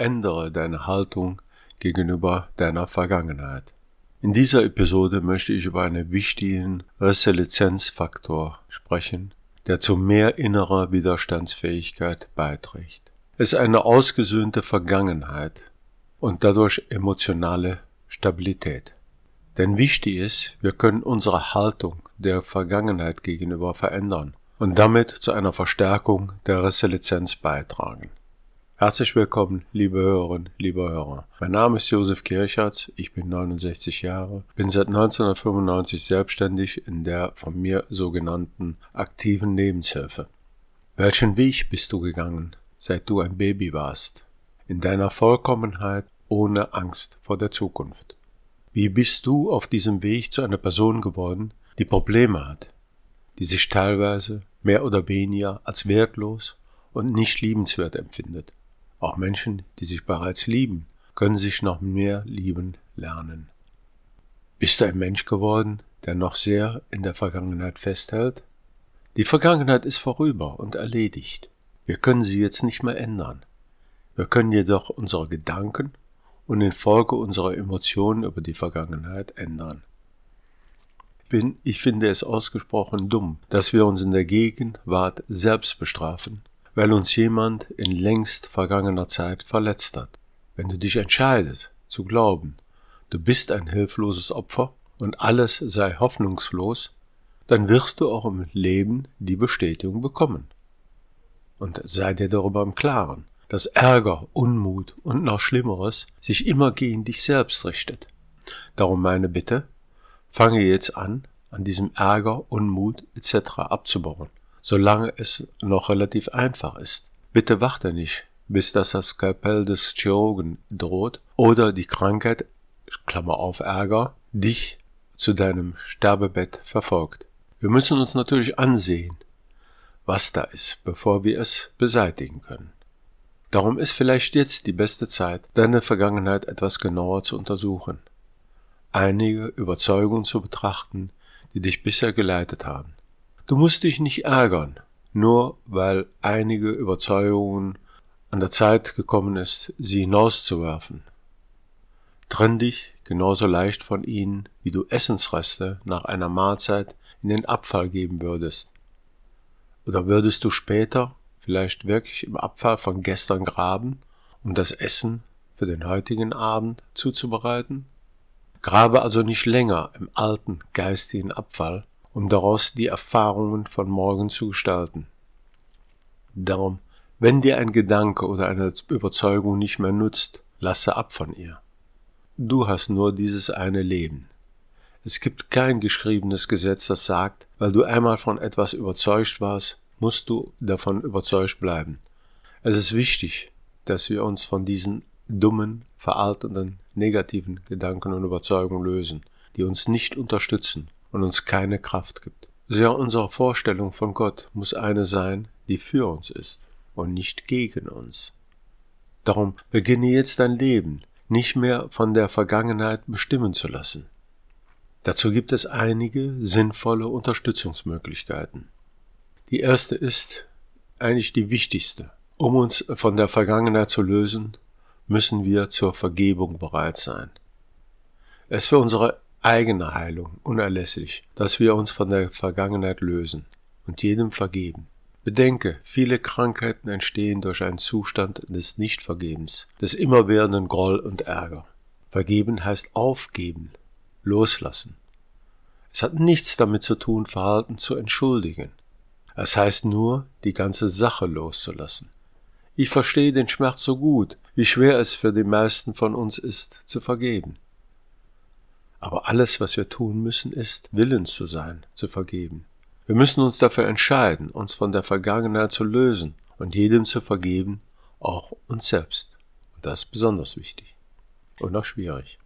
ändere deine Haltung gegenüber deiner Vergangenheit. In dieser Episode möchte ich über einen wichtigen Resilienzfaktor sprechen, der zu mehr innerer Widerstandsfähigkeit beiträgt. Es ist eine ausgesöhnte Vergangenheit und dadurch emotionale Stabilität. Denn wichtig ist, wir können unsere Haltung der Vergangenheit gegenüber verändern und damit zu einer Verstärkung der Resilienz beitragen. Herzlich willkommen, liebe Hörerinnen, liebe Hörer. Mein Name ist Josef Kirchertz, ich bin 69 Jahre, bin seit 1995 selbstständig in der von mir sogenannten aktiven Lebenshilfe. Welchen Weg bist du gegangen, seit du ein Baby warst? In deiner Vollkommenheit, ohne Angst vor der Zukunft. Wie bist du auf diesem Weg zu einer Person geworden, die Probleme hat, die sich teilweise mehr oder weniger als wertlos und nicht liebenswert empfindet? Auch Menschen, die sich bereits lieben, können sich noch mehr lieben lernen. Bist du ein Mensch geworden, der noch sehr in der Vergangenheit festhält? Die Vergangenheit ist vorüber und erledigt. Wir können sie jetzt nicht mehr ändern. Wir können jedoch unsere Gedanken und in Folge unserer Emotionen über die Vergangenheit ändern. Ich finde es ausgesprochen dumm, dass wir uns in der Gegenwart selbst bestrafen weil uns jemand in längst vergangener Zeit verletzt hat. Wenn du dich entscheidest, zu glauben, du bist ein hilfloses Opfer und alles sei hoffnungslos, dann wirst du auch im Leben die Bestätigung bekommen. Und sei dir darüber im Klaren, dass Ärger, Unmut und noch Schlimmeres sich immer gegen dich selbst richtet. Darum meine Bitte, fange jetzt an, an diesem Ärger, Unmut etc. abzubauen solange es noch relativ einfach ist. Bitte warte nicht, bis das das Skalpell des Chirurgen droht oder die Krankheit, Klammer auf Ärger, dich zu deinem Sterbebett verfolgt. Wir müssen uns natürlich ansehen, was da ist, bevor wir es beseitigen können. Darum ist vielleicht jetzt die beste Zeit, deine Vergangenheit etwas genauer zu untersuchen, einige Überzeugungen zu betrachten, die dich bisher geleitet haben. Du musst dich nicht ärgern, nur weil einige Überzeugungen an der Zeit gekommen ist, sie hinauszuwerfen. Trenn dich genauso leicht von ihnen, wie du Essensreste nach einer Mahlzeit in den Abfall geben würdest. Oder würdest du später vielleicht wirklich im Abfall von gestern graben, um das Essen für den heutigen Abend zuzubereiten? Grabe also nicht länger im alten geistigen Abfall, um daraus die Erfahrungen von morgen zu gestalten. Darum, wenn dir ein Gedanke oder eine Überzeugung nicht mehr nutzt, lasse ab von ihr. Du hast nur dieses eine Leben. Es gibt kein geschriebenes Gesetz, das sagt, weil du einmal von etwas überzeugt warst, musst du davon überzeugt bleiben. Es ist wichtig, dass wir uns von diesen dummen, veraltenden, negativen Gedanken und Überzeugungen lösen, die uns nicht unterstützen und uns keine Kraft gibt. Sehr unsere Vorstellung von Gott muss eine sein, die für uns ist und nicht gegen uns. Darum beginne jetzt dein Leben nicht mehr von der Vergangenheit bestimmen zu lassen. Dazu gibt es einige sinnvolle Unterstützungsmöglichkeiten. Die erste ist eigentlich die wichtigste. Um uns von der Vergangenheit zu lösen, müssen wir zur Vergebung bereit sein. Es für unsere eigene Heilung unerlässlich, dass wir uns von der Vergangenheit lösen und jedem vergeben. Bedenke, viele Krankheiten entstehen durch einen Zustand des Nichtvergebens, des immerwährenden Groll und Ärger. Vergeben heißt aufgeben, loslassen. Es hat nichts damit zu tun, Verhalten zu entschuldigen. Es heißt nur, die ganze Sache loszulassen. Ich verstehe den Schmerz so gut, wie schwer es für die meisten von uns ist, zu vergeben. Aber alles, was wir tun müssen, ist, willens zu sein, zu vergeben. Wir müssen uns dafür entscheiden, uns von der Vergangenheit zu lösen und jedem zu vergeben, auch uns selbst. Und das ist besonders wichtig. Und auch schwierig.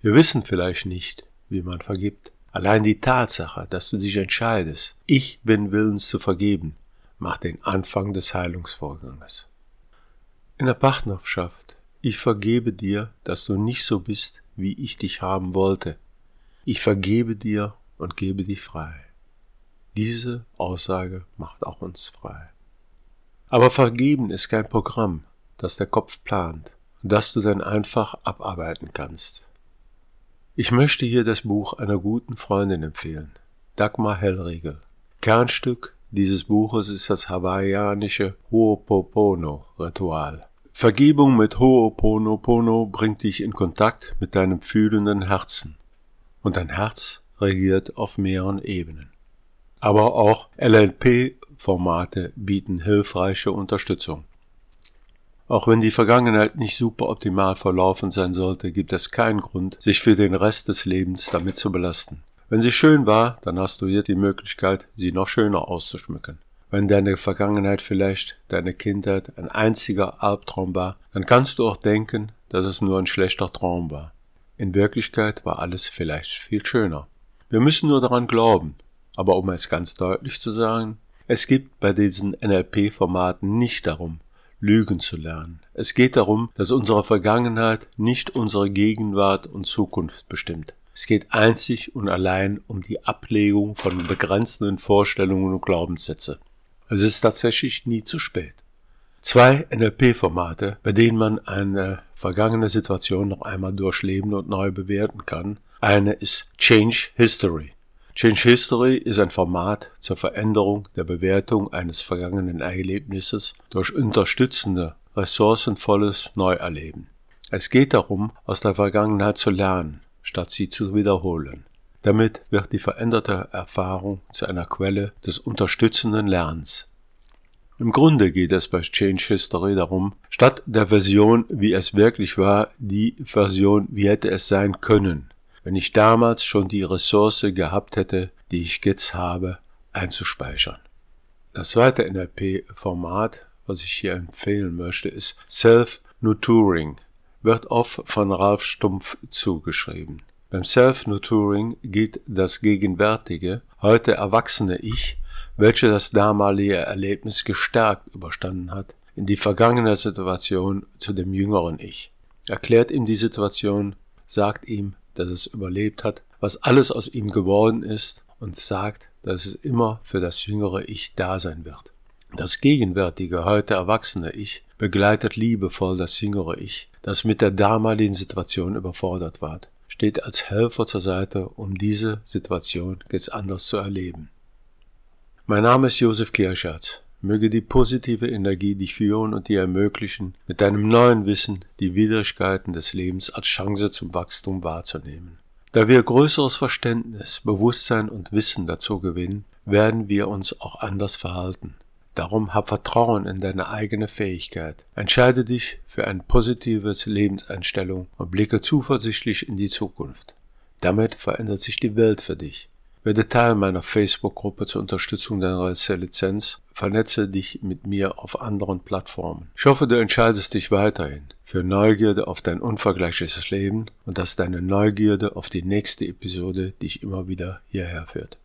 Wir wissen vielleicht nicht, wie man vergibt. Allein die Tatsache, dass du dich entscheidest, ich bin willens zu vergeben, macht den Anfang des Heilungsvorganges. In der Partnerschaft, ich vergebe dir, dass du nicht so bist, wie ich dich haben wollte. Ich vergebe dir und gebe dich frei. Diese Aussage macht auch uns frei. Aber vergeben ist kein Programm, das der Kopf plant das du dann einfach abarbeiten kannst. Ich möchte hier das Buch einer guten Freundin empfehlen, Dagmar Hellriegel. Kernstück dieses Buches ist das hawaiianische Ho'oponopono-Ritual. Vergebung mit Ho'oponopono bringt dich in Kontakt mit deinem fühlenden Herzen. Und dein Herz regiert auf mehreren Ebenen. Aber auch LLP-Formate bieten hilfreiche Unterstützung. Auch wenn die Vergangenheit nicht super optimal verlaufen sein sollte, gibt es keinen Grund, sich für den Rest des Lebens damit zu belasten. Wenn sie schön war, dann hast du jetzt die Möglichkeit, sie noch schöner auszuschmücken. Wenn deine Vergangenheit vielleicht deine Kindheit ein einziger Albtraum war, dann kannst du auch denken, dass es nur ein schlechter Traum war. In Wirklichkeit war alles vielleicht viel schöner. Wir müssen nur daran glauben. Aber um es ganz deutlich zu sagen, es geht bei diesen NLP-Formaten nicht darum, Lügen zu lernen. Es geht darum, dass unsere Vergangenheit nicht unsere Gegenwart und Zukunft bestimmt. Es geht einzig und allein um die Ablegung von begrenzenden Vorstellungen und Glaubenssätze. Es ist tatsächlich nie zu spät. Zwei NLP-Formate, bei denen man eine vergangene Situation noch einmal durchleben und neu bewerten kann. Eine ist Change History. Change History ist ein Format zur Veränderung der Bewertung eines vergangenen Erlebnisses durch unterstützende, ressourcenvolles Neuerleben. Es geht darum, aus der Vergangenheit zu lernen, statt sie zu wiederholen. Damit wird die veränderte Erfahrung zu einer Quelle des unterstützenden Lernens. Im Grunde geht es bei Change History darum, statt der Version, wie es wirklich war, die Version, wie hätte es sein können, wenn ich damals schon die Ressource gehabt hätte, die ich jetzt habe, einzuspeichern. Das zweite NLP-Format, was ich hier empfehlen möchte, ist Self-Nurturing, wird oft von Ralf Stumpf zugeschrieben. Beim Self-Nurturing geht das gegenwärtige, heute erwachsene Ich, welche das damalige Erlebnis gestärkt überstanden hat, in die vergangene Situation zu dem jüngeren Ich. Erklärt ihm die Situation, sagt ihm, dass es überlebt hat, was alles aus ihm geworden ist und sagt, dass es immer für das jüngere Ich da sein wird. Das gegenwärtige, heute erwachsene Ich begleitet liebevoll das jüngere Ich, das mit der damaligen Situation überfordert war, steht als Helfer zur Seite, um diese Situation jetzt anders zu erleben. Mein Name ist Josef Kirschatz. Möge die positive Energie dich führen und dir ermöglichen, mit deinem neuen Wissen die Widrigkeiten des Lebens als Chance zum Wachstum wahrzunehmen. Da wir größeres Verständnis, Bewusstsein und Wissen dazu gewinnen, werden wir uns auch anders verhalten. Darum hab Vertrauen in deine eigene Fähigkeit. Entscheide dich für eine positive Lebenseinstellung und blicke zuversichtlich in die Zukunft. Damit verändert sich die Welt für dich. Werde Teil meiner Facebook-Gruppe zur Unterstützung deiner Lizenz. Vernetze dich mit mir auf anderen Plattformen. Ich hoffe, du entscheidest dich weiterhin für Neugierde auf dein unvergleichliches Leben und dass deine Neugierde auf die nächste Episode dich immer wieder hierher führt.